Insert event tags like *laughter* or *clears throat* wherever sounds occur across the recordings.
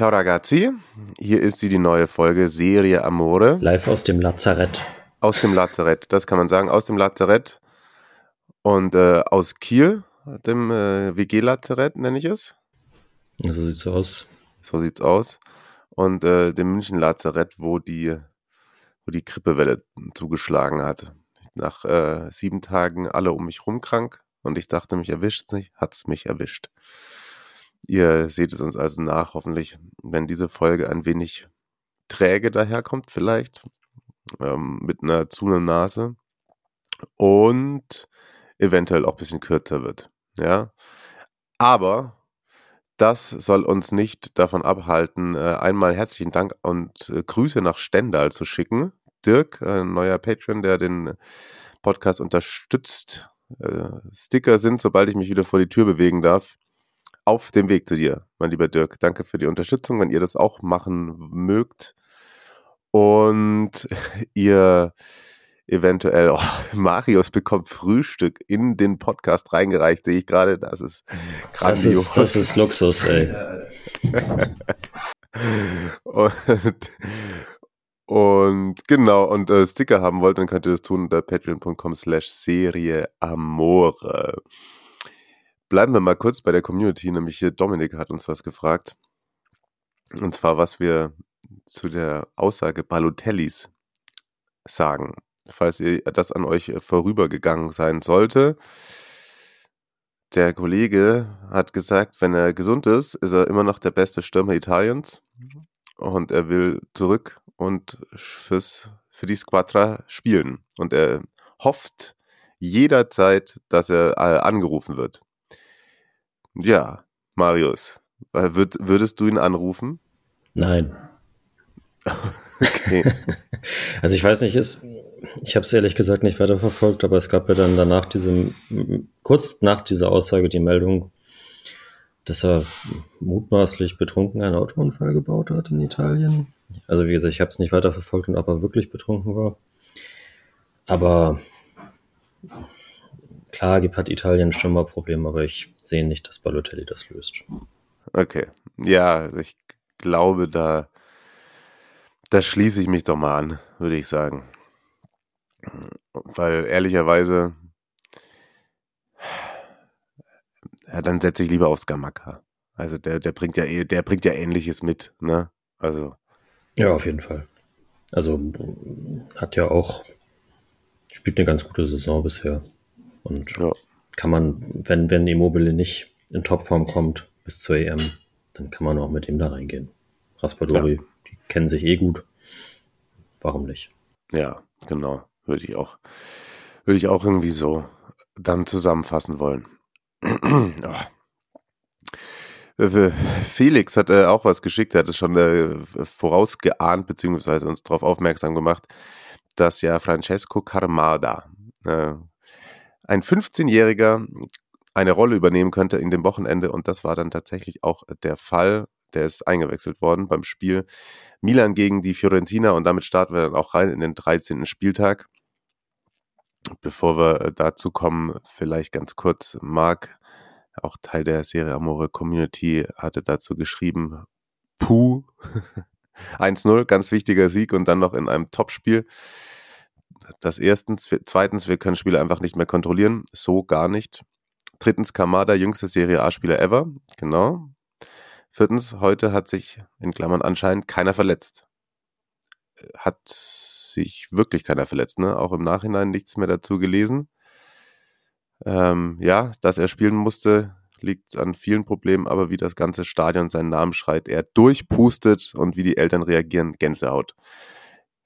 Ciao ragazzi, hier ist sie die neue Folge Serie Amore Live aus dem Lazarett. aus dem Lazarett, das kann man sagen, aus dem Lazarett und äh, aus Kiel, dem äh, WG-Lazarett nenne ich es, So sieht's aus. so sieht's aus, und äh, dem München-Lazarett, wo die, wo die Grippewelle zugeschlagen hat. Nach äh, sieben Tagen alle um mich rum krank und ich dachte, mich erwischt's nicht, hat's mich erwischt. Ihr seht es uns also nach, hoffentlich, wenn diese Folge ein wenig träge daherkommt, vielleicht, ähm, mit einer zu Nase und eventuell auch ein bisschen kürzer wird. Ja, aber das soll uns nicht davon abhalten, äh, einmal herzlichen Dank und äh, Grüße nach Stendal zu schicken. Dirk, ein neuer Patron, der den Podcast unterstützt. Äh, Sticker sind, sobald ich mich wieder vor die Tür bewegen darf, auf dem Weg zu dir, mein lieber Dirk. Danke für die Unterstützung, wenn ihr das auch machen mögt. Und *laughs* ihr eventuell, oh, *laughs* Marius bekommt Frühstück in den Podcast reingereicht, sehe ich gerade. Das ist Das grandios. ist, das ist Luxus, ey. *laughs* und, und genau, und äh, Sticker haben wollt, dann könnt ihr das tun unter patreon.com slash Serie Amore. Bleiben wir mal kurz bei der Community, nämlich hier Dominik hat uns was gefragt. Und zwar, was wir zu der Aussage Balotellis sagen. Falls ihr das an euch vorübergegangen sein sollte. Der Kollege hat gesagt, wenn er gesund ist, ist er immer noch der beste Stürmer Italiens. Und er will zurück und fürs, für die Squadra spielen. Und er hofft jederzeit, dass er äh, angerufen wird. Ja, Marius, äh, würd, würdest du ihn anrufen? Nein. Okay. *laughs* Also ich weiß nicht, ist, ich habe es ehrlich gesagt nicht weiterverfolgt, aber es gab ja dann danach diese, kurz nach dieser Aussage die Meldung, dass er mutmaßlich betrunken einen Autounfall gebaut hat in Italien. Also wie gesagt, ich habe es nicht weiterverfolgt und ob er wirklich betrunken war. Aber klar gibt hat Italien schon mal Probleme, aber ich sehe nicht, dass Balotelli das löst. Okay. Ja, ich glaube, da, da schließe ich mich doch mal an, würde ich sagen. Weil ehrlicherweise, ja, dann setze ich lieber auf Skamaka. Also der, der bringt ja eh- der bringt ja ähnliches mit, ne? Also, Ja, auf jeden Fall. Also hat ja auch, spielt eine ganz gute Saison bisher. Und ja. kann man, wenn, wenn Immobile nicht in Topform kommt bis zur EM, dann kann man auch mit ihm da reingehen. Raspadori, die kennen sich eh gut. Warum nicht? Ja, genau. Würde ich auch, würde ich auch irgendwie so dann zusammenfassen wollen. oh. *clears throat* Felix hat äh, auch was geschickt, er hat es schon äh, vorausgeahnt, beziehungsweise uns darauf aufmerksam gemacht, dass ja Francesco Carmada, äh, ein 15-Jähriger, eine Rolle übernehmen könnte in dem Wochenende und das war dann tatsächlich auch der Fall. Der ist eingewechselt worden beim Spiel Milan gegen die Fiorentina und damit starten wir dann auch rein in den 13. Spieltag. Bevor wir äh, dazu kommen, vielleicht ganz kurz, Marc, auch Teil der Serie Amore Community, hatte dazu geschrieben, Puh, *laughs* 1-0, ganz wichtiger Sieg und dann noch in einem Topspiel. Das erstens, zweitens, wir können Spiele einfach nicht mehr kontrollieren, so gar nicht. Drittens, Kamada, jüngster Serie A-Spieler ever, genau. Viertens, heute hat sich in Klammern anscheinend keiner verletzt. Hat sich wirklich keiner verletzt, ne? Auch im Nachhinein nichts mehr dazu gelesen. Ähm, ja, dass er spielen musste, liegt an vielen Problemen, aber wie das ganze Stadion seinen Namen schreit, er durchpustet und wie die Eltern reagieren, Gänsehaut.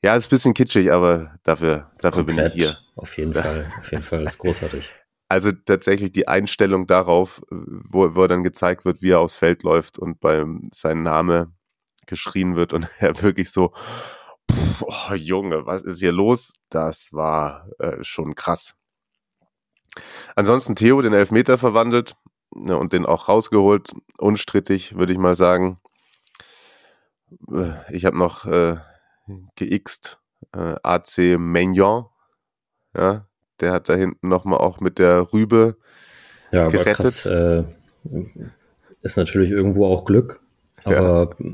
Ja, ist ein bisschen kitschig, aber dafür, dafür bin ich hier. Auf jeden Fall, auf jeden Fall, ist großartig. *laughs* Also tatsächlich die Einstellung darauf, wo, wo dann gezeigt wird, wie er aufs Feld läuft und beim sein Name geschrien wird und *laughs* er wirklich so, pff, oh, Junge, was ist hier los? Das war äh, schon krass. Ansonsten Theo den Elfmeter verwandelt ja, und den auch rausgeholt. Unstrittig, würde ich mal sagen. Äh, ich habe noch äh, geixt äh, AC Maignan. Ja, der hat da hinten nochmal auch mit der Rübe ja, gerettet. Krass, äh, ist natürlich irgendwo auch Glück, aber ja.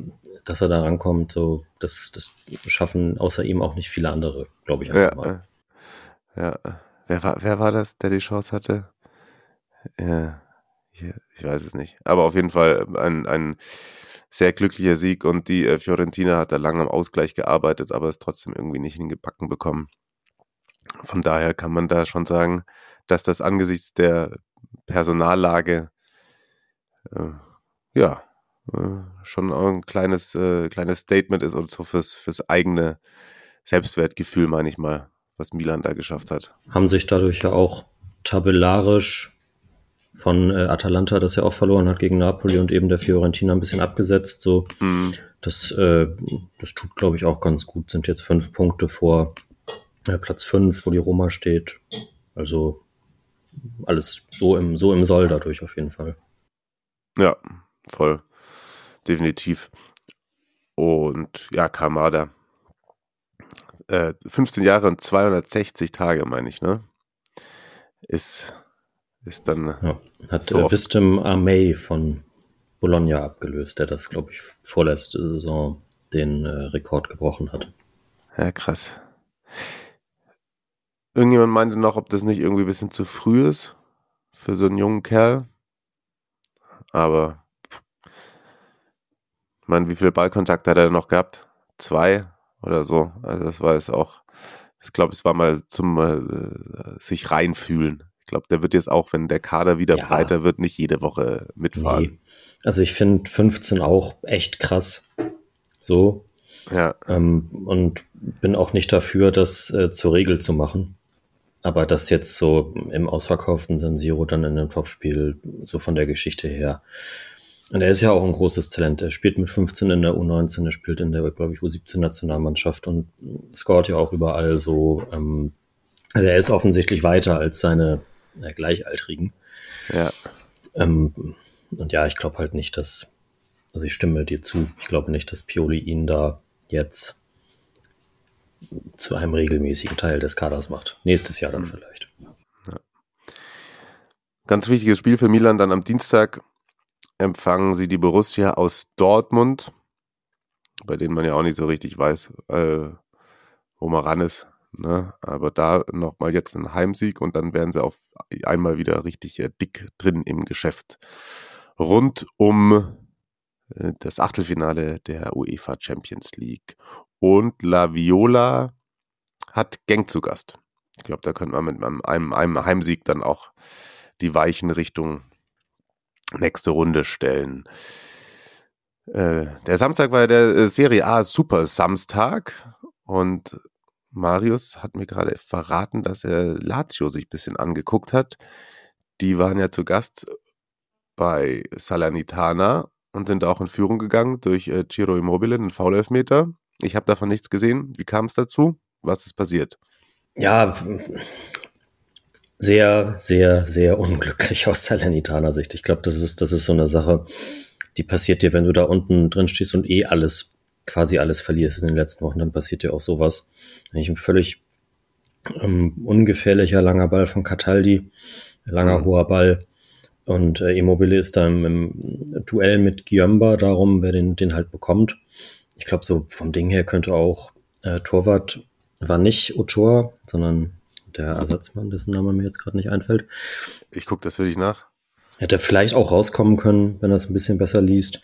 dass er da rankommt, so, das, das schaffen außer ihm auch nicht viele andere, glaube ich. Ja, mal. ja. Wer war, wer war das, der die Chance hatte? Ja, ich weiß es nicht. Aber auf jeden Fall ein, ein sehr glücklicher Sieg und die äh, Fiorentina hat da lange am Ausgleich gearbeitet, aber es trotzdem irgendwie nicht hingebacken bekommen. Von daher kann man da schon sagen, dass das angesichts der Personallage äh, ja äh, schon ein kleines, äh, kleines Statement ist und so fürs, fürs eigene Selbstwertgefühl, meine ich mal, was Milan da geschafft hat. Haben sich dadurch ja auch tabellarisch von äh, Atalanta, das ja auch verloren hat gegen Napoli und eben der Fiorentina ein bisschen abgesetzt. So, mhm. das, äh, das tut, glaube ich, auch ganz gut. Sind jetzt fünf Punkte vor äh, Platz fünf, wo die Roma steht. Also alles so im, so im Soll dadurch auf jeden Fall. Ja, voll. Definitiv. Und ja, Kamada. Äh, 15 Jahre und 260 Tage, meine ich, ne? Ist ist dann. Ja, hat so äh, Wisdom Armey von Bologna abgelöst, der das, glaube ich, vorletzte Saison den äh, Rekord gebrochen hat. Ja, krass. Irgendjemand meinte noch, ob das nicht irgendwie ein bisschen zu früh ist für so einen jungen Kerl. Aber ich meine, wie viele Ballkontakte hat er noch gehabt? Zwei oder so. Also das war es auch. Ich glaube, es war mal zum äh, sich reinfühlen glaube, der wird jetzt auch, wenn der Kader wieder ja. breiter wird, nicht jede Woche mitfahren. Nee. Also ich finde 15 auch echt krass. So. Ja. Ähm, und bin auch nicht dafür, das äh, zur Regel zu machen. Aber das jetzt so im ausverkauften San Siro dann in einem Topspiel, so von der Geschichte her. Und er ist ja auch ein großes Talent. Er spielt mit 15 in der U19, er spielt in der, glaube ich, U17-Nationalmannschaft und scoret ja auch überall so. Ähm, also er ist offensichtlich weiter als seine äh, Gleichaltrigen. Ja. Ähm, und ja, ich glaube halt nicht, dass, also ich stimme dir zu, ich glaube nicht, dass Pioli ihn da jetzt zu einem regelmäßigen Teil des Kaders macht. Nächstes Jahr dann mhm. vielleicht. Ja. Ganz wichtiges Spiel für Milan dann am Dienstag empfangen sie die Borussia aus Dortmund, bei denen man ja auch nicht so richtig weiß, äh, wo man ran ist. Ne? Aber da nochmal jetzt ein Heimsieg und dann wären sie auf einmal wieder richtig äh, dick drin im Geschäft. Rund um äh, das Achtelfinale der UEFA Champions League. Und La Viola hat Genk zu Gast. Ich glaube, da könnte man mit einem, einem, Heimsieg dann auch die Weichen Richtung nächste Runde stellen. Äh, der Samstag war der äh, Serie A Super Samstag und Marius hat mir gerade verraten, dass er Lazio sich ein bisschen angeguckt hat. Die waren ja zu Gast bei Salernitana und sind auch in Führung gegangen durch äh, Ciro Immobile, einen Foul-Elfmeter. Ich habe davon nichts gesehen. Wie kam es dazu? Was ist passiert? Ja, sehr, sehr, sehr unglücklich aus Salernitaner Sicht. Ich glaube, das ist, das ist so eine Sache, die passiert dir, wenn du da unten drin stehst und eh alles quasi alles verlierst in den letzten Wochen, dann passiert ja auch sowas. Eigentlich ein völlig ähm, ungefährlicher langer Ball von Cataldi, langer mhm. hoher Ball. Und äh, Immobile ist da im, im Duell mit Giamba, darum, wer den, den halt bekommt. Ich glaube, so vom Ding her könnte auch äh, Torwart war nicht Ochoa, sondern der Ersatzmann, dessen Name mir jetzt gerade nicht einfällt. Ich gucke das für dich nach. Hätte vielleicht auch rauskommen können, wenn er es ein bisschen besser liest.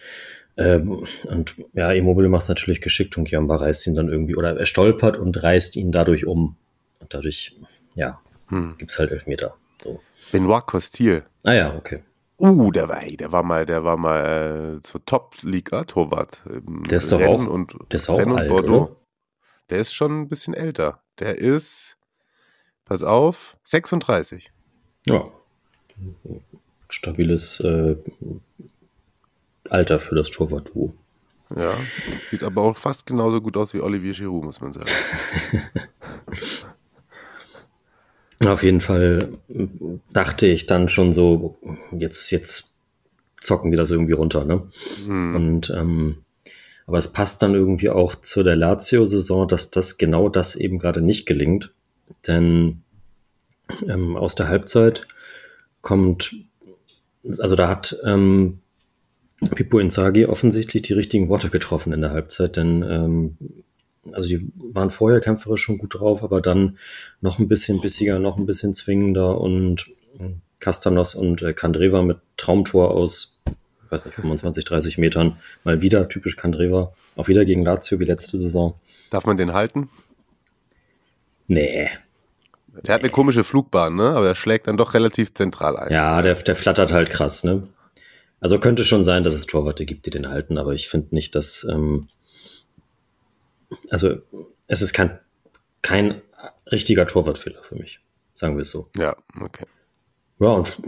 Ähm, und ja, Immobile macht es natürlich geschickt und Giamba reißt ihn dann irgendwie, oder er stolpert und reißt ihn dadurch um. Und dadurch, ja, hm. gibt es halt Elfmeter. So. Benoit Costil. Ah ja, okay. Uh, der war, der war mal, der war mal äh, zur Top-Liga-Torwart. Der ist doch auch, und, der ist auch Rennen alt, Bordeaux. Oder? Der ist schon ein bisschen älter. Der ist, pass auf, 36. Ja. Stabiles äh, Alter für das Torwart-Duo. Ja, sieht aber auch fast genauso gut aus wie Olivier Giroud, muss man sagen. *laughs* Auf jeden Fall dachte ich dann schon so, jetzt, jetzt zocken die das irgendwie runter, ne? Hm. Und ähm, aber es passt dann irgendwie auch zu der Lazio-Saison, dass das genau das eben gerade nicht gelingt. Denn ähm, aus der Halbzeit kommt, also da hat ähm, Pippo Inzaghi offensichtlich die richtigen Worte getroffen in der Halbzeit, denn ähm, also die waren vorher kämpferisch schon gut drauf, aber dann noch ein bisschen bissiger, noch ein bisschen zwingender und Castanos und äh, Kandreva mit Traumtor aus, weiß nicht, 25, 30 Metern, mal wieder typisch Kandreva, auch wieder gegen Lazio wie letzte Saison. Darf man den halten? Nee. Der hat eine komische Flugbahn, ne? Aber er schlägt dann doch relativ zentral ein. Ja, der, der flattert halt krass, ne? Also könnte schon sein, dass es Torwarte gibt, die den halten, aber ich finde nicht, dass ähm, also es ist kein, kein richtiger Torwartfehler für mich, sagen wir es so. Ja, okay. Ja, und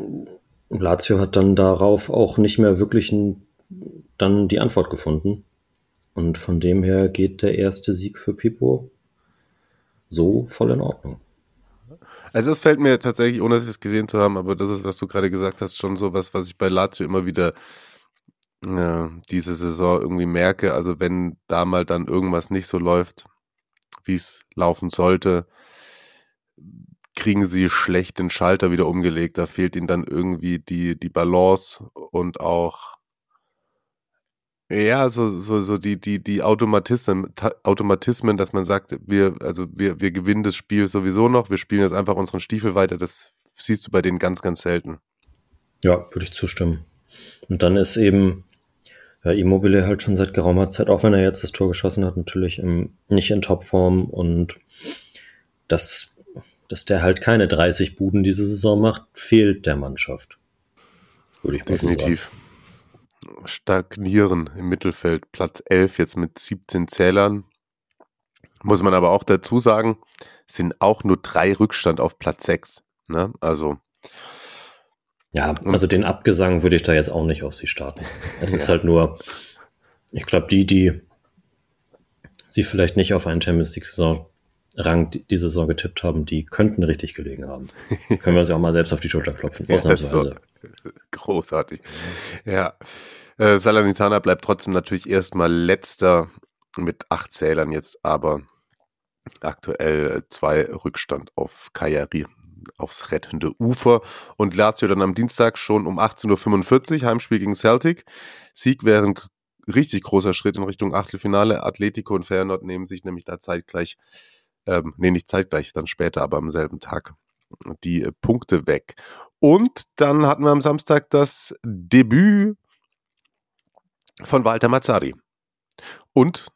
Lazio hat dann darauf auch nicht mehr wirklich ein, dann die Antwort gefunden. Und von dem her geht der erste Sieg für Pipo so voll in Ordnung. Also das fällt mir tatsächlich, ohne es gesehen zu haben, aber das ist, was du gerade gesagt hast, schon so was, was ich bei Lazio immer wieder äh, diese Saison irgendwie merke. Also wenn da mal dann irgendwas nicht so läuft, wie es laufen sollte, kriegen sie schlecht den Schalter wieder umgelegt. Da fehlt ihnen dann irgendwie die, die Balance und auch ja, so, so, so die, die, die Automatismen, Automatismen, dass man sagt, wir, also wir, wir gewinnen das Spiel sowieso noch, wir spielen jetzt einfach unseren Stiefel weiter, das siehst du bei denen ganz, ganz selten. Ja, würde ich zustimmen. Und dann ist eben ja, Immobile halt schon seit geraumer Zeit, auch wenn er jetzt das Tor geschossen hat, natürlich im, nicht in Topform und dass, dass der halt keine 30 Buden diese Saison macht, fehlt der Mannschaft. Würde ich mal Definitiv. So Stagnieren im Mittelfeld, Platz 11 jetzt mit 17 Zählern. Muss man aber auch dazu sagen, sind auch nur drei Rückstand auf Platz 6. Ne? Also ja, also den Abgesang würde ich da jetzt auch nicht auf sie starten. Es *laughs* ja. ist halt nur, ich glaube, die, die sie vielleicht nicht auf einen Champions League Saison Rang diese Saison getippt haben, die könnten richtig gelegen haben. *laughs* Können wir ja auch mal selbst auf die Schulter klopfen, ausnahmsweise. *laughs* Großartig. Ja. Äh, Salernitana bleibt trotzdem natürlich erstmal letzter mit acht Zählern jetzt, aber aktuell zwei Rückstand auf Kajari aufs rettende Ufer. Und Lazio dann am Dienstag schon um 18.45 Uhr, Heimspiel gegen Celtic. Sieg wäre ein richtig großer Schritt in Richtung Achtelfinale. Atletico und Feyenoord nehmen sich nämlich da zeitgleich, ähm, nee, nicht zeitgleich, dann später, aber am selben Tag die äh, Punkte weg. Und dann hatten wir am Samstag das Debüt von Walter Mazzari. Und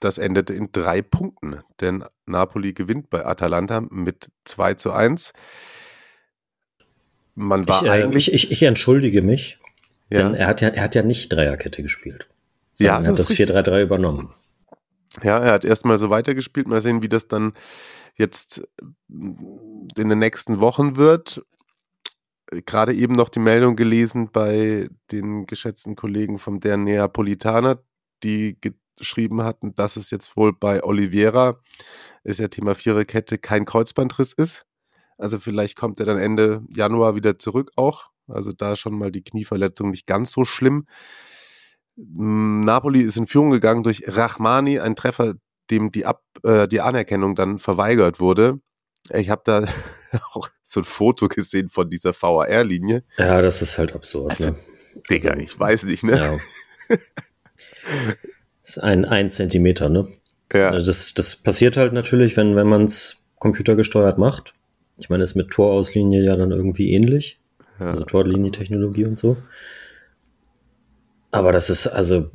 das endete in drei Punkten, denn Napoli gewinnt bei Atalanta mit 2 zu 1. Man war ich, äh, eigentlich. Ich, ich, entschuldige mich, ja. denn er hat, ja, er hat ja nicht Dreierkette gespielt. Ja, er hat das 4-3-3 übernommen. Ja, er hat erstmal so weitergespielt. Mal sehen, wie das dann jetzt in den nächsten Wochen wird. Gerade eben noch die Meldung gelesen bei den geschätzten Kollegen vom Der Neapolitaner, die geschrieben hatten, dass es jetzt wohl bei Oliveira, ist ja Thema Viererkette, kein Kreuzbandriss ist. Also vielleicht kommt er dann Ende Januar wieder zurück auch. Also da schon mal die Knieverletzung nicht ganz so schlimm. Napoli ist in Führung gegangen durch Rachmani, ein Treffer, dem die, Ab äh, die Anerkennung dann verweigert wurde. Ich habe da *laughs* auch so ein Foto gesehen von dieser VAR-Linie. Ja, das ist halt absurd. Also, ne? Digga, also, ich weiß nicht, ne? Ja. ist ein, ein Zentimeter, ne? Ja. Also das, das passiert halt natürlich, wenn, wenn man es computergesteuert macht. Ich meine, ist mit Torauslinie ja dann irgendwie ähnlich. Ja. Also Torlinientechnologie und so. Aber das ist also.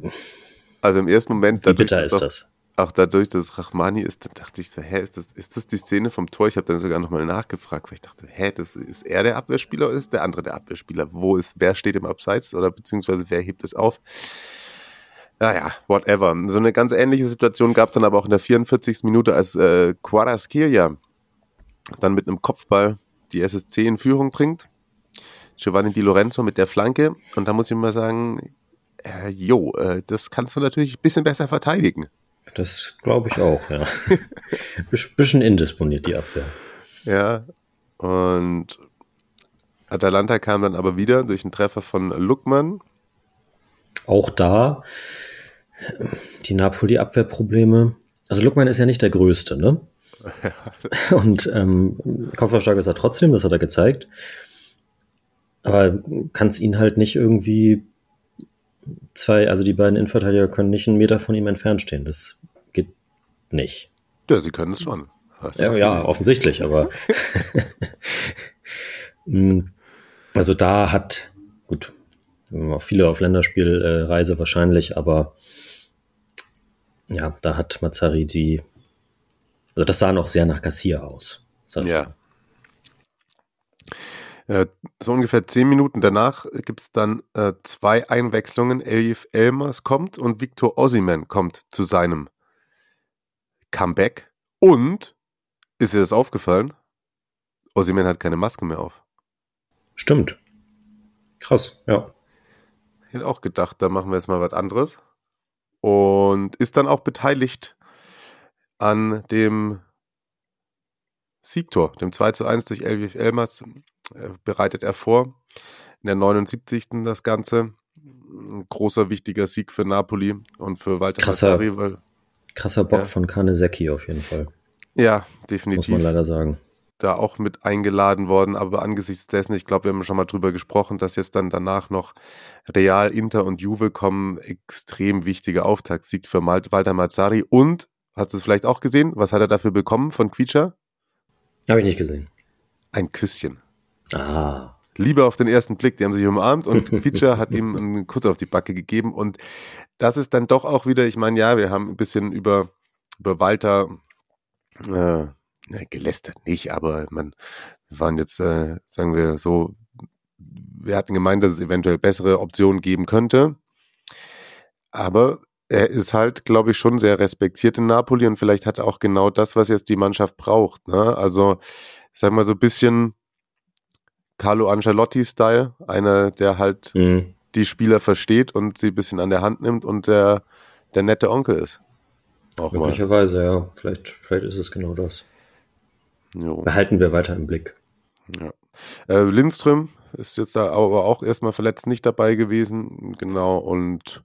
Also im ersten Moment. Wie bitter ist das? Auch dadurch, dass Rachmani ist, dachte ich so, hä, ist das, ist das die Szene vom Tor? Ich habe dann sogar nochmal nachgefragt, weil ich dachte, hä, das ist er der Abwehrspieler oder ist der andere der Abwehrspieler? Wo ist, wer steht im Abseits oder beziehungsweise wer hebt es auf? Naja, whatever. So eine ganz ähnliche Situation gab es dann aber auch in der 44. Minute, als äh, Quaraskirja dann mit einem Kopfball die SSC in Führung bringt. Giovanni Di Lorenzo mit der Flanke. Und da muss ich mal sagen, äh, jo, äh, das kannst du natürlich ein bisschen besser verteidigen. Das glaube ich auch, ja. *laughs* bisschen indisponiert die Abwehr. Ja, und Atalanta kam dann aber wieder durch einen Treffer von Luckmann. Auch da die Napoli-Abwehrprobleme. Also Luckmann ist ja nicht der Größte, ne? *laughs* Und ähm, Kopfballstark ist er trotzdem, das hat er gezeigt. Aber kann es ihn halt nicht irgendwie zwei, also die beiden Innenverteidiger können nicht einen Meter von ihm entfernt stehen. Das geht nicht. Ja, sie können es schon. Ja, ja, offensichtlich, aber hm, *laughs* *laughs* also da hat, gut, viele auf Länderspielreise wahrscheinlich, aber ja, da hat Mazzari die, also das sah noch sehr nach Kassier aus. Ja. Äh, so ungefähr zehn Minuten danach gibt es dann äh, zwei Einwechslungen. Elif Elmers kommt und Victor Ossiman kommt zu seinem Comeback. Und, ist dir das aufgefallen? Ossiman hat keine Maske mehr auf. Stimmt. Krass, ja. Ich hätte auch gedacht, da machen wir jetzt mal was anderes. Und ist dann auch beteiligt an dem Siegtor, dem 2 zu 1 durch Elvif Elmas, bereitet er vor. In der 79. das Ganze. Ein großer, wichtiger Sieg für Napoli und für Walter krasser, Mazzari, weil, krasser Bock ja. von Kanesecki auf jeden Fall. Ja, definitiv. Muss man leider sagen da auch mit eingeladen worden, aber angesichts dessen, ich glaube, wir haben schon mal drüber gesprochen, dass jetzt dann danach noch Real, Inter und Juve kommen, extrem wichtiger Auftaktsieg für Walter Mazzari und, hast du es vielleicht auch gesehen, was hat er dafür bekommen von Quietscher? Habe ich nicht gesehen. Ein Küsschen. Ah. Liebe auf den ersten Blick, die haben sich umarmt und *laughs* Quietscher hat ihm einen Kuss auf die Backe gegeben und das ist dann doch auch wieder, ich meine, ja, wir haben ein bisschen über, über Walter äh, gelästert nicht, aber man, wir waren jetzt, äh, sagen wir so, wir hatten gemeint, dass es eventuell bessere Optionen geben könnte. Aber er ist halt, glaube ich, schon sehr respektiert in Napoli und vielleicht hat er auch genau das, was jetzt die Mannschaft braucht. Ne? Also, sag mal so ein bisschen Carlo Ancelotti-Style, einer, der halt mhm. die Spieler versteht und sie ein bisschen an der Hand nimmt und der, der nette Onkel ist. Auch Möglicherweise, mal. ja. Vielleicht, vielleicht ist es genau das. Jo. Behalten wir weiter im Blick. Ja. Äh, Lindström ist jetzt da aber auch erstmal verletzt nicht dabei gewesen. Genau, und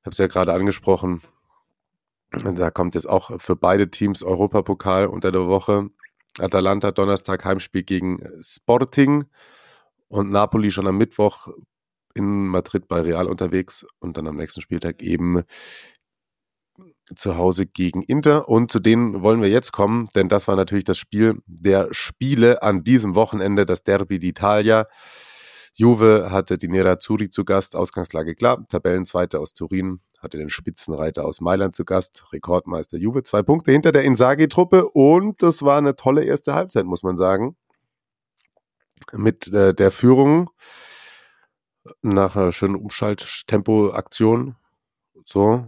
ich habe es ja gerade angesprochen. Da kommt jetzt auch für beide Teams Europapokal unter der Woche. Atalanta Donnerstag Heimspiel gegen Sporting und Napoli schon am Mittwoch in Madrid bei Real unterwegs und dann am nächsten Spieltag eben zu Hause gegen Inter. Und zu denen wollen wir jetzt kommen, denn das war natürlich das Spiel der Spiele an diesem Wochenende, das Derby d'Italia. Juve hatte die Nerazzurri zu Gast, Ausgangslage klar, Tabellenzweiter aus Turin, hatte den Spitzenreiter aus Mailand zu Gast, Rekordmeister Juve, zwei Punkte hinter der Insagi-Truppe und das war eine tolle erste Halbzeit, muss man sagen. Mit äh, der Führung nach einer schönen Umschalttempo-Aktion, so,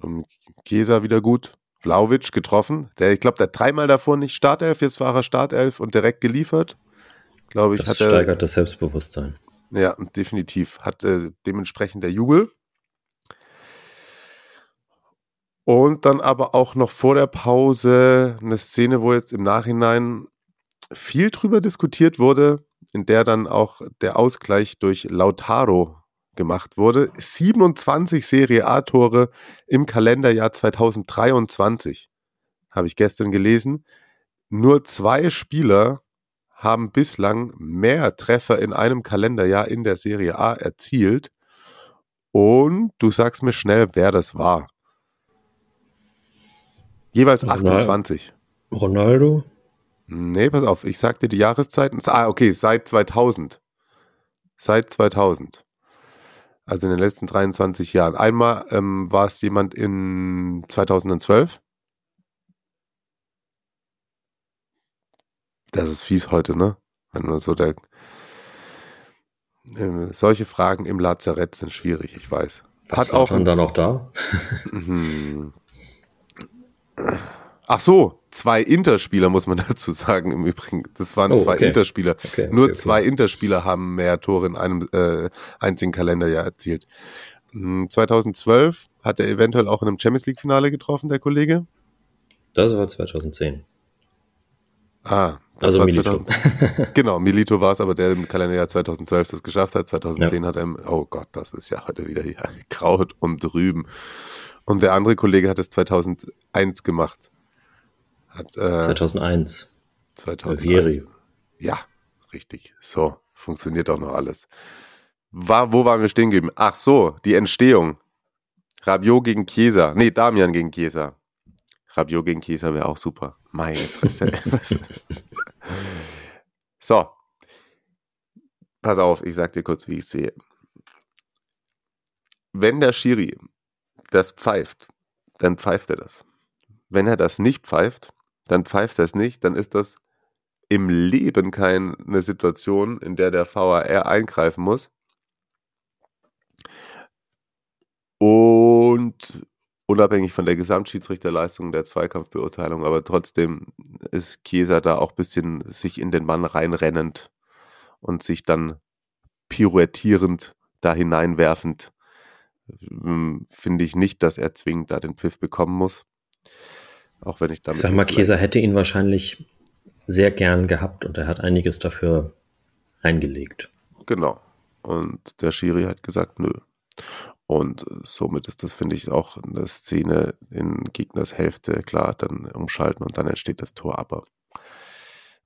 um, Chiesa wieder gut. Vlaovic getroffen. Der, ich glaube, der hat dreimal davor nicht Startelf, jetzt war er Startelf und direkt geliefert. Glaube ich, das hat steigert das Selbstbewusstsein. Ja, definitiv. Hat äh, dementsprechend der Jubel. Und dann aber auch noch vor der Pause eine Szene, wo jetzt im Nachhinein viel drüber diskutiert wurde, in der dann auch der Ausgleich durch Lautaro gemacht wurde. 27 Serie A-Tore im Kalenderjahr 2023, habe ich gestern gelesen. Nur zwei Spieler haben bislang mehr Treffer in einem Kalenderjahr in der Serie A erzielt. Und du sagst mir schnell, wer das war. Jeweils 28. Ronaldo? Nee, pass auf, ich sag dir die Jahreszeiten. Ah, okay, seit 2000. Seit 2000. Also in den letzten 23 Jahren. Einmal ähm, war es jemand in 2012. Das ist fies heute, ne? Wenn man so der, äh, solche Fragen im Lazarett sind schwierig, ich weiß. Was Hat auch dann noch da? *laughs* Ach so, zwei Interspieler muss man *laughs* dazu sagen im Übrigen. Das waren oh, zwei okay. Interspieler. Okay, Nur okay, zwei Interspieler haben mehr Tore in einem äh, einzigen Kalenderjahr erzielt. 2012 hm, hat er eventuell auch in einem Champions League Finale getroffen, der Kollege. Das war 2010. Ah, das also war Milito. 2000 *laughs* genau, Milito war es, aber der im Kalenderjahr 2012 das geschafft hat. 2010 Ja. hat er, im, oh Gott, das ist ja heute wieder hier *laughs* Kraut und drüben. Und der andere Kollege hat es 2001 gemacht. Hat, äh, 2001. 2001. Vieri. Ja, richtig. So, funktioniert auch noch alles. War, wo waren wir stehen geblieben? Ach so, die Entstehung. Rabiot gegen Chiesa. Nee, Damian gegen Chiesa. Rabiot gegen Chiesa wäre auch super. Meine Fresse. *laughs* *laughs* so. Pass auf, ich sag dir kurz, wie ich sehe. Wenn der Schiri das pfeift, dann pfeift er das. Wenn er das nicht pfeift, dann pfeift er es nicht, dann ist das im Leben keine Situation, in der der VAR eingreifen muss. Und unabhängig von der Gesamtschiedsrichterleistung der Zweikampfbeurteilung, aber trotzdem ist Chiesa da auch ein bisschen sich in den Mann reinrennend und sich dann pirouettierend da hineinwerfend. Ähm, Finde ich nicht, dass er zwingend da den Pfiff bekommen muss. Auch wenn ich damit. Ich sag mal, Chiesa hätte ihn wahrscheinlich sehr gern gehabt und er hat einiges dafür reingelegt. Genau. Und der Schiri hat gesagt, nö. Und somit ist das, finde ich, auch eine Szene in Gegners Hälfte, klar, dann umschalten und dann entsteht das Tor. Aber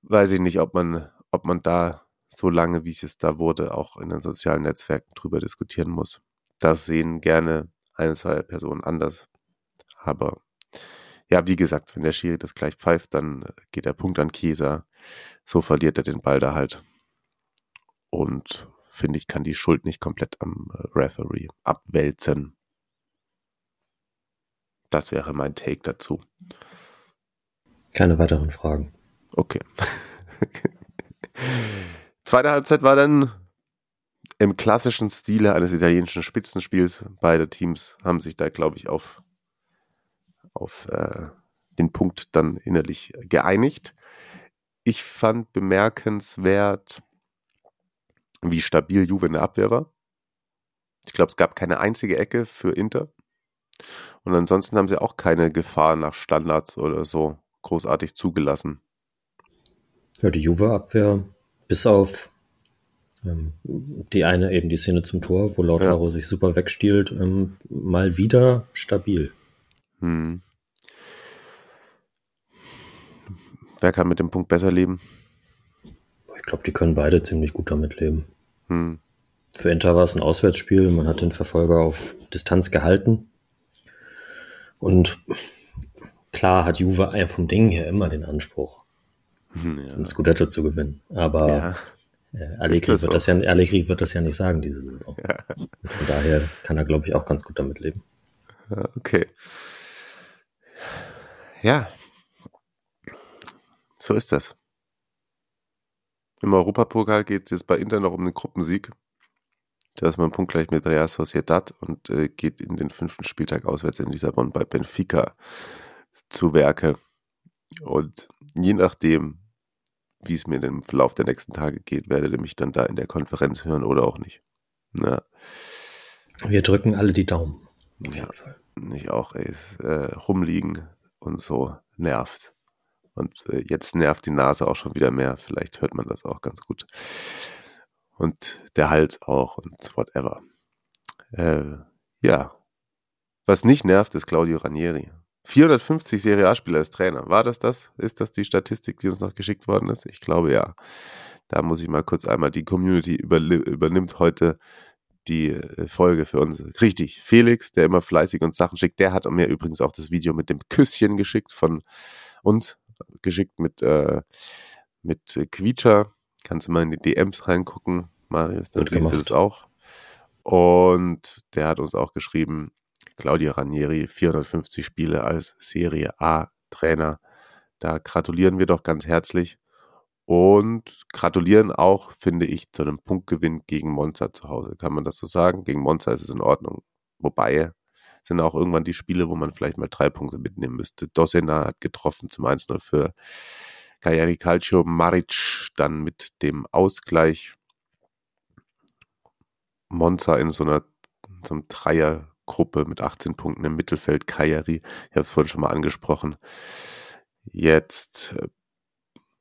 weiß ich nicht, ob man, ob man da so lange, wie es da wurde, auch in den sozialen Netzwerken drüber diskutieren muss. Das sehen gerne eine, zwei Personen anders. Aber ja, wie gesagt, wenn der Schiri das gleich pfeift, dann geht der Punkt an Chiesa. So verliert er den Ball da halt. Und finde ich, kann die Schuld nicht komplett am äh, Referee abwälzen. Das wäre mein Take dazu. Keine weiteren Fragen. Okay. *laughs* Zweite Halbzeit war dann im klassischen Stile eines italienischen Spitzenspiels. Beide Teams haben sich da, glaube ich, auf, auf äh, den Punkt dann innerlich geeinigt. Ich fand bemerkenswert, wie stabil Juve in der Abwehr war. Ich glaube, es gab keine einzige Ecke für Inter. Und ansonsten haben sie auch keine Gefahr nach Standards oder so großartig zugelassen. Ja, die Juve-Abwehr, bis auf die eine eben die Szene zum Tor, wo Lautaro sich super wegstiehlt, ähm, mal wieder stabil. Hm. Wer kann mit dem Punkt besser leben? Ich glaube, die können beide ziemlich gut damit leben. Hm. Für Inter war es ein Auswärtsspiel, man hat den Verfolger auf Distanz gehalten. Und klar hat Juve vom Ding her immer den Anspruch, Hm, Ja. den Scudetto zu gewinnen. Aber ja. Äh, Allegri, das wird so? das ja, Allegri wird das ja nicht sagen diese Saison. Von daher kann er, glaube ich, auch ganz gut damit leben. Ja, Okay. Ja. So ist das. Im Europapokal geht es jetzt bei Inter noch um den Gruppensieg. Da ist man punktgleich mit Real Sociedad und äh, geht in den fünften Spieltag auswärts in Lissabon bei Benfica zu Werke. Und je nachdem, wie es mir im Verlauf der nächsten Tage geht, werdet ihr mich dann da in der Konferenz hören oder auch nicht. Na, Wir drücken alle die Daumen. Ja. ich auch, ey, es, äh, rumliegen und so nervt. Und äh, jetzt nervt die Nase auch schon wieder mehr. Vielleicht hört man das auch ganz gut. Und der Hals auch und whatever. Äh, ja. Was nicht nervt, ist Claudio Ranieri. 450 Serie A-Spieler als Trainer. War das das? Ist das die Statistik, die uns noch geschickt worden ist? Ich glaube ja. Da muss ich mal kurz einmal, die Community übernimmt heute die äh, Folge für uns. Richtig, Felix, der immer fleißig uns Sachen schickt, der hat mir übrigens auch das Video mit dem Küsschen geschickt von uns, geschickt mit, äh, mit Quietscher. Kannst du mal in die DMs reingucken, Marius, dann Gut siehst du gemacht. das auch. Und der hat uns auch geschrieben, Claudio Ranieri, 450 Spiele als Serie A Trainer. Da gratulieren wir doch ganz herzlich. Und gratulieren auch, finde ich, zu einem Punktgewinn gegen Monza zu Hause. Kann man das so sagen? Gegen Monza ist es in Ordnung. Wobei sind auch irgendwann die Spiele, wo man vielleicht mal drei Punkte mitnehmen müsste. Dosena hat getroffen zum 1-0 für Cagliari Calcio. Maric dann mit dem Ausgleich. Monza in so einer so einem Dreiergruppe mit 18 Punkten im Mittelfeld. Kajari, ich habe es vorhin schon mal angesprochen. Jetzt äh,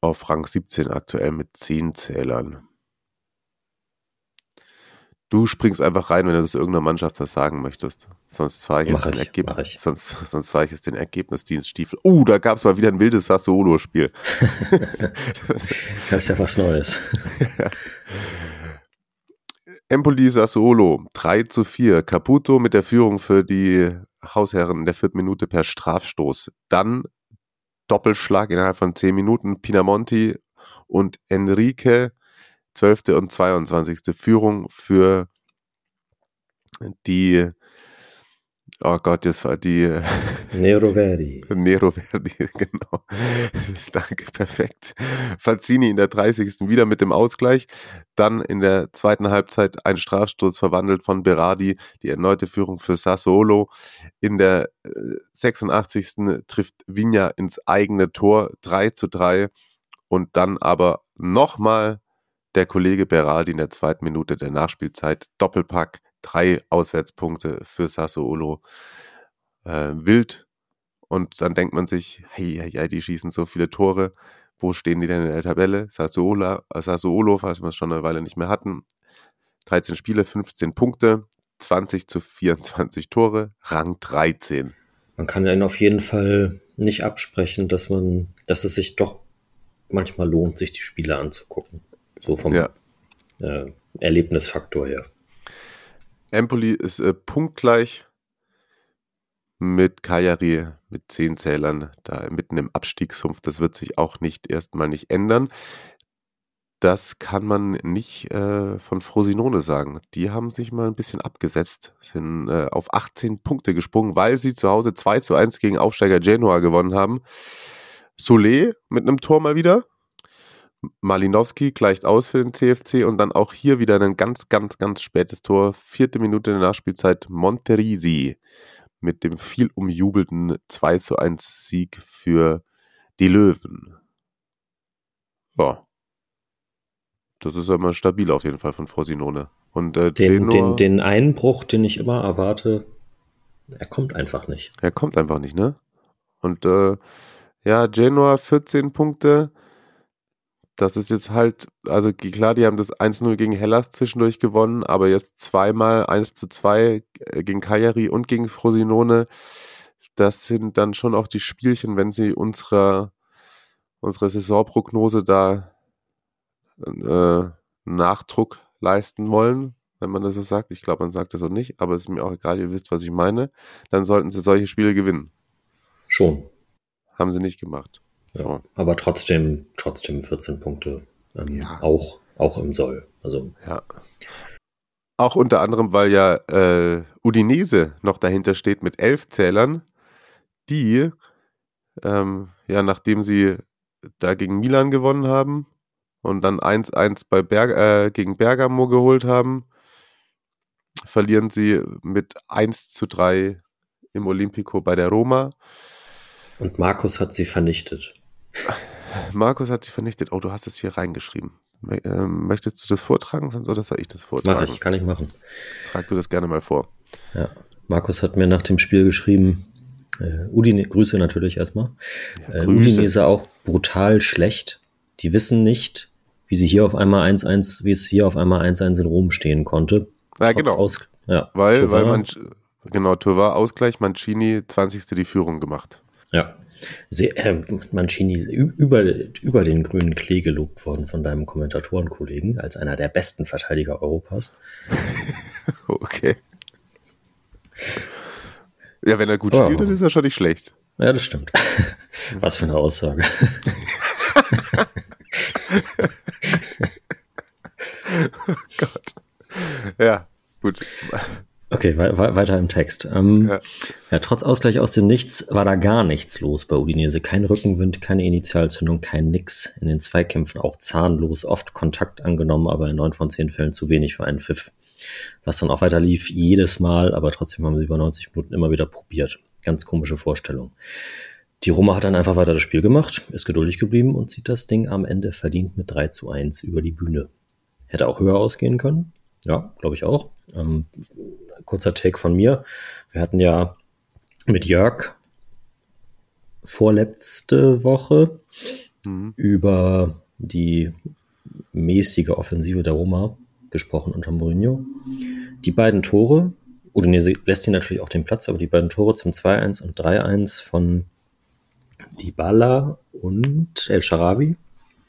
auf Rang 17 aktuell mit 10 Zählern. Du springst einfach rein, wenn du das irgendeiner Mannschaft was sagen möchtest. Sonst fahre ich, Mach jetzt den ich, Ergebnis. mach ich. Sonst, sonst fahre ich jetzt den Ergebnisdienststiefel. Oh, da gab es mal wieder ein wildes Sassuolo-Spiel. *laughs* Das ist ja was Neues. *laughs* Empoli Sassuolo 3 zu 4. Caputo mit der Führung für die Hausherren in der vierten Minute per Strafstoß. Dann Doppelschlag innerhalb von 10 Minuten. Pinamonti und Enrique 12. und 22. Führung für die Oh Gott, das war die Nero Verdi. Nero Verdi, *laughs* genau. Danke, perfekt. Fazzini in der 30. wieder mit dem Ausgleich. Dann in der zweiten Halbzeit ein Strafstoß verwandelt von Berardi, die erneute Führung für Sassuolo. In der äh, 86. trifft Vigna ins eigene Tor 3 zu 3 und dann aber nochmal der Kollege Berardi in der zweiten Minute der Nachspielzeit Doppelpack drei Auswärtspunkte für Sassuolo. Äh, wild. Und dann denkt man sich, hey, hey, hey, die schießen so viele Tore. Wo stehen die denn in der Tabelle? Sassuolo, äh, Sassuolo falls wir es schon eine Weile nicht mehr hatten. 13 Spiele, 15 Punkte, 20 zu 24 Tore, Rang 13. Man kann ihnen auf jeden Fall nicht absprechen, dass man, dass es sich doch manchmal lohnt, sich die Spiele anzugucken. So vom Ja. äh, Erlebnisfaktor her. Empoli ist äh, punktgleich mit Cagliari mit 10 Zählern da mitten im Abstiegssumpf. Das wird sich auch nicht erstmal nicht ändern. Das kann man nicht äh, von Frosinone sagen. Die haben sich mal ein bisschen abgesetzt, sind äh, auf 18 Punkte gesprungen, weil sie zu Hause 2 zu 1 gegen Aufsteiger Genoa gewonnen haben. Solé mit einem Tor mal wieder. Malinowski gleicht aus für den CFC und dann auch hier wieder ein ganz, ganz, ganz spätes Tor. Vierte Minute der Nachspielzeit Monterisi mit dem viel umjubelten 2 zu 1 Sieg für die Löwen. Ja. Das ist immer stabil auf jeden Fall von Frosinone. Und äh, Den, den, den Einbruch, den ich immer erwarte, er kommt einfach nicht. er kommt einfach nicht, ne? Und äh, ja, Genoa 14 Punkte. Das ist jetzt halt, also klar, die haben das 1-0 gegen Hellas zwischendurch gewonnen, aber jetzt zweimal 1 zu 2 gegen Cagliari und gegen Frosinone. Das sind dann schon auch die Spielchen, wenn sie unserer, unserer Saisonprognose da äh, Nachdruck leisten wollen, wenn man das so sagt. Ich glaube, man sagt das so nicht, aber es ist mir auch egal, ihr wisst, was ich meine. Dann sollten sie solche Spiele gewinnen. Schon. Haben sie nicht gemacht. So. Aber trotzdem, trotzdem 14 Punkte. Ähm, Ja. auch, auch im Soll. Also Ja. Auch unter anderem, weil ja äh, Udinese noch dahinter steht mit elf Zählern, die, ähm, ja, nachdem sie da gegen Milan gewonnen haben und dann 1-1 bei Berg, äh, gegen Bergamo geholt haben, verlieren sie mit 1 zu 3 im Olympico bei der Roma. Und Markus hat sie vernichtet. Markus hat sie vernichtet. Oh, du hast es hier reingeschrieben. Ähm, möchtest du das vortragen, sonst oder soll ich das vortragen? Mach ich, kann ich machen. Trag du das gerne mal vor. Ja. Markus hat mir nach dem Spiel geschrieben, äh, Udine, Grüße natürlich erstmal. Ja, äh, Grüße. Udinese auch brutal schlecht. Die wissen nicht, wie sie hier auf einmal 1-1, wie es hier auf einmal 1-1 in Rom stehen konnte. Ja, Trotz genau. Aus, ja, Weil, weil Tovar- man, genau, Tovar Ausgleich, Mancini 20. die Führung gemacht. Ja. Sehr, äh, Mancini über, über den grünen Klee gelobt worden von deinem Kommentatorenkollegen als einer der besten Verteidiger Europas. *laughs* Okay. Ja, wenn er gut Oh. spielt, dann ist er schon nicht schlecht. Ja, das stimmt. *laughs* Was für eine Aussage. *laughs* Gott. Ja, gut. Okay, wei- weiter im Text. Ähm, Ja. ja. trotz Ausgleich aus dem Nichts war da gar nichts los bei Udinese. Kein Rückenwind, keine Initialzündung, kein Nix. In den Zweikämpfen auch zahnlos, oft Kontakt angenommen, aber in neun von zehn Fällen zu wenig für einen Pfiff. Was dann auch weiter lief, jedes Mal, aber trotzdem haben sie über 90 Minuten immer wieder probiert. Ganz komische Vorstellung. Die Roma hat dann einfach weiter das Spiel gemacht, ist geduldig geblieben und zieht das Ding am Ende verdient mit 3 zu 1 über die Bühne. Hätte auch höher ausgehen können, Ja, glaube ich auch. Ähm, kurzer Take von mir. Wir hatten ja mit Jörg vorletzte Woche mhm. über die mäßige Offensive der Roma gesprochen unter Mourinho. Die beiden Tore, Udinese lässt ihn natürlich auch den Platz, aber die beiden Tore zum 2-1 und 3-1 von Dybala und El Sharabi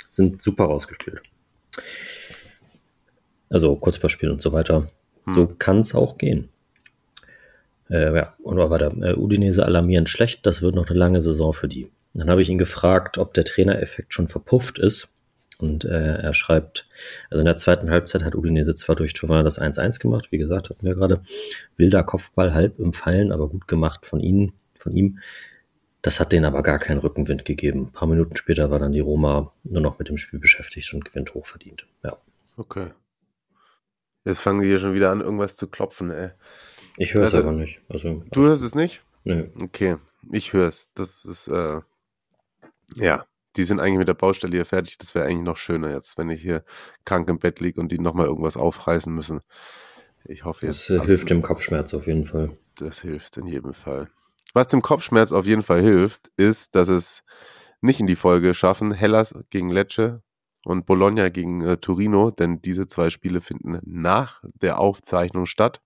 sind super rausgespielt. Also Kurzballspiel und so weiter. Hm. So kann es auch gehen. Äh, ja, und war der äh, Udinese alarmierend schlecht. Das wird noch eine lange Saison für die. Dann habe ich ihn gefragt, ob der Trainereffekt schon verpufft ist. Und äh, er schreibt, also in der zweiten Halbzeit hat Udinese zwar durch Tovana das 1-1 gemacht, wie gesagt, hatten wir gerade. Wilder Kopfball halb im Fallen, aber gut gemacht von ihnen, von ihm. Das hat denen aber gar keinen Rückenwind gegeben. Ein paar Minuten später war dann die Roma nur noch mit dem Spiel beschäftigt und gewinnt hochverdient. Ja. Okay. Jetzt fangen die hier schon wieder an, irgendwas zu klopfen, ey. Ich höre es also, aber nicht. Also, du hörst es nicht? Nee. Okay, ich höre es. Das ist, äh, ja, die sind eigentlich mit der Baustelle hier fertig. Das wäre eigentlich noch schöner jetzt, wenn ich hier krank im Bett liege und die nochmal irgendwas aufreißen müssen. Ich hoffe jetzt. Das hilft dem Kopfschmerz auf jeden Fall. Das hilft in jedem Fall. Was dem Kopfschmerz auf jeden Fall hilft, ist, dass es nicht in die Folge schaffen, Hellas gegen Lecce und Bologna gegen äh, Torino, denn diese zwei Spiele finden nach der Aufzeichnung statt,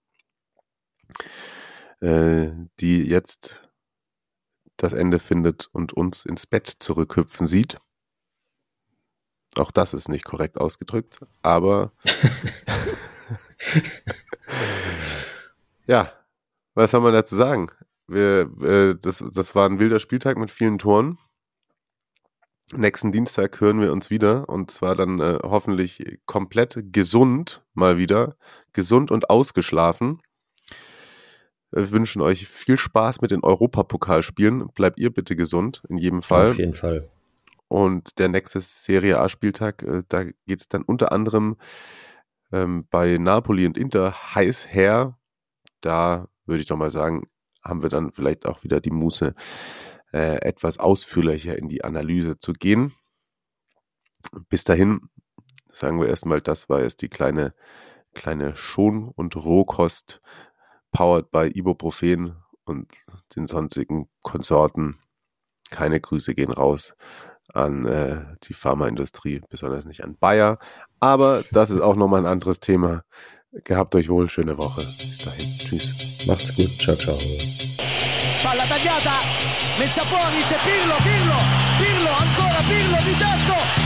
äh, die jetzt das Ende findet und uns ins Bett zurückhüpfen sieht. Auch das ist nicht korrekt ausgedrückt, aber *laughs* ja, was soll man dazu sagen? Wir, äh, das, das war ein wilder Spieltag mit vielen Toren. Nächsten Dienstag hören wir uns wieder und zwar dann äh, hoffentlich komplett gesund mal wieder, gesund und ausgeschlafen. Wir wünschen euch viel Spaß mit den Europapokalspielen. Bleibt ihr bitte gesund, in jedem Fall. Auf jeden Fall. Und der nächste Serie A-Spieltag, äh, da geht es dann unter anderem ähm, bei Napoli und Inter heiß her. Da würde ich doch mal sagen, haben wir dann vielleicht auch wieder die Muße, äh, etwas ausführlicher in die Analyse zu gehen. Bis dahin sagen wir erstmal, das war jetzt die kleine, kleine Schon- und Rohkost, powered by Ibuprofen und den sonstigen Konsorten. Keine Grüße gehen raus an äh, die Pharmaindustrie, besonders nicht an Bayer. Aber das ist auch nochmal ein anderes Thema. Gehabt euch wohl, schöne Woche. Bis dahin. Tschüss. Macht's gut. Ciao, ciao. Palla tagliata, messa fuori, c'è Pirlo, Pirlo, Pirlo, ancora Pirlo di tacco,